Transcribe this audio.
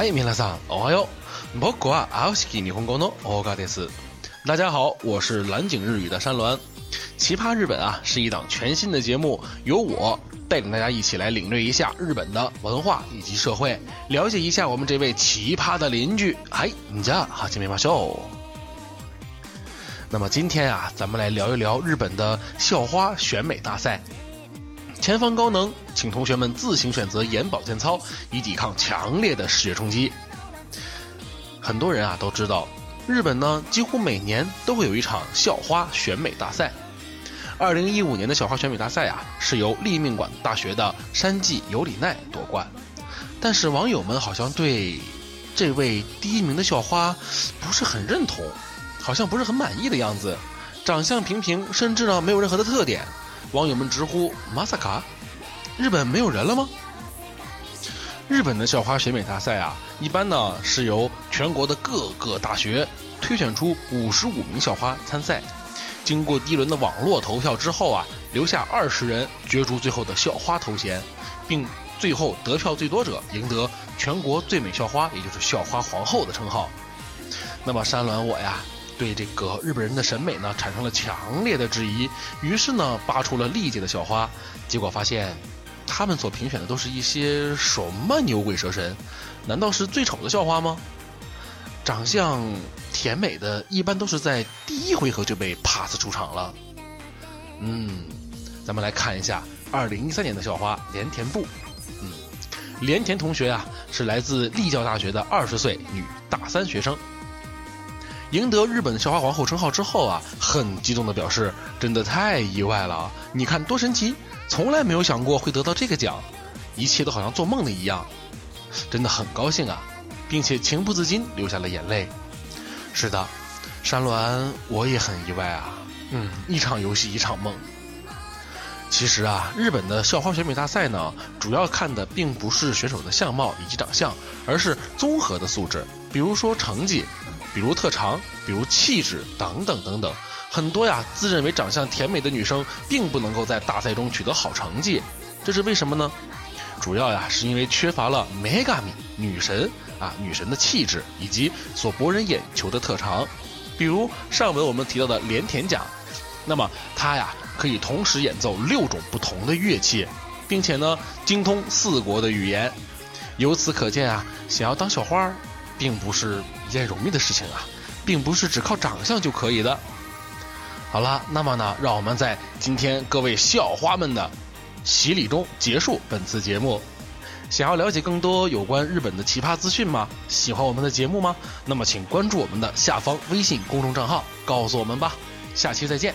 はい、皆さん、おはよう。僕は青敷日本語の大川です。大家好，我是蓝景日语的山峦。奇葩日本啊，是一档全新的节目，由我带领大家一起来领略一下日本的文化以及社会，了解一下我们这位奇葩的邻居。嗨，じゃあ始めましょう。那么今天啊，咱们来聊一聊日本的校花选美大赛。 前方高能，请同学们自行选择眼保健操，以抵抗强烈的视觉冲击。很多人啊都知道，日本呢几乎每年都会有一场校花选美大赛。二零一五年的校花选美大赛啊，是由立命馆大学的山际有里奈夺冠。但是网友们好像对这位第一名的校花不是很认同，好像不是很满意的样子，长相平平，甚至呢没有任何的特点。网友们直呼“马萨卡”，日本没有人了吗？日本的校花选美大赛啊，一般呢是由全国的各个大学推选出五十五名校花参赛，经过第一轮的网络投票之后啊，留下二十人角逐最后的校花头衔，并最后得票最多者赢得全国最美校花，也就是校花皇后的称号。那么山峦我呀。对这个日本人的审美呢产生了强烈的质疑，于是呢扒出了历届的校花，结果发现，他们所评选的都是一些什么牛鬼蛇神？难道是最丑的校花吗？长相甜美的，一般都是在第一回合就被 pass 出场了。嗯，咱们来看一下二零一三年的校花连田部。嗯，连田同学啊是来自立教大学的二十岁女大三学生。赢得日本校花皇后称号之后啊，很激动的表示：“真的太意外了！你看多神奇，从来没有想过会得到这个奖，一切都好像做梦的一样，真的很高兴啊，并且情不自禁流下了眼泪。”是的，山峦，我也很意外啊。嗯，一场游戏一场梦。其实啊，日本的校花选美大赛呢，主要看的并不是选手的相貌以及长相，而是综合的素质，比如说成绩。比如特长，比如气质等等等等，很多呀自认为长相甜美的女生，并不能够在大赛中取得好成绩，这是为什么呢？主要呀是因为缺乏了 megami 女神啊女神的气质以及所博人眼球的特长，比如上文我们提到的连田奖，那么她呀可以同时演奏六种不同的乐器，并且呢精通四国的语言，由此可见啊，想要当小花。并不是一件容易的事情啊，并不是只靠长相就可以的。好了，那么呢，让我们在今天各位校花们的洗礼中结束本次节目。想要了解更多有关日本的奇葩资讯吗？喜欢我们的节目吗？那么请关注我们的下方微信公众账号，告诉我们吧。下期再见。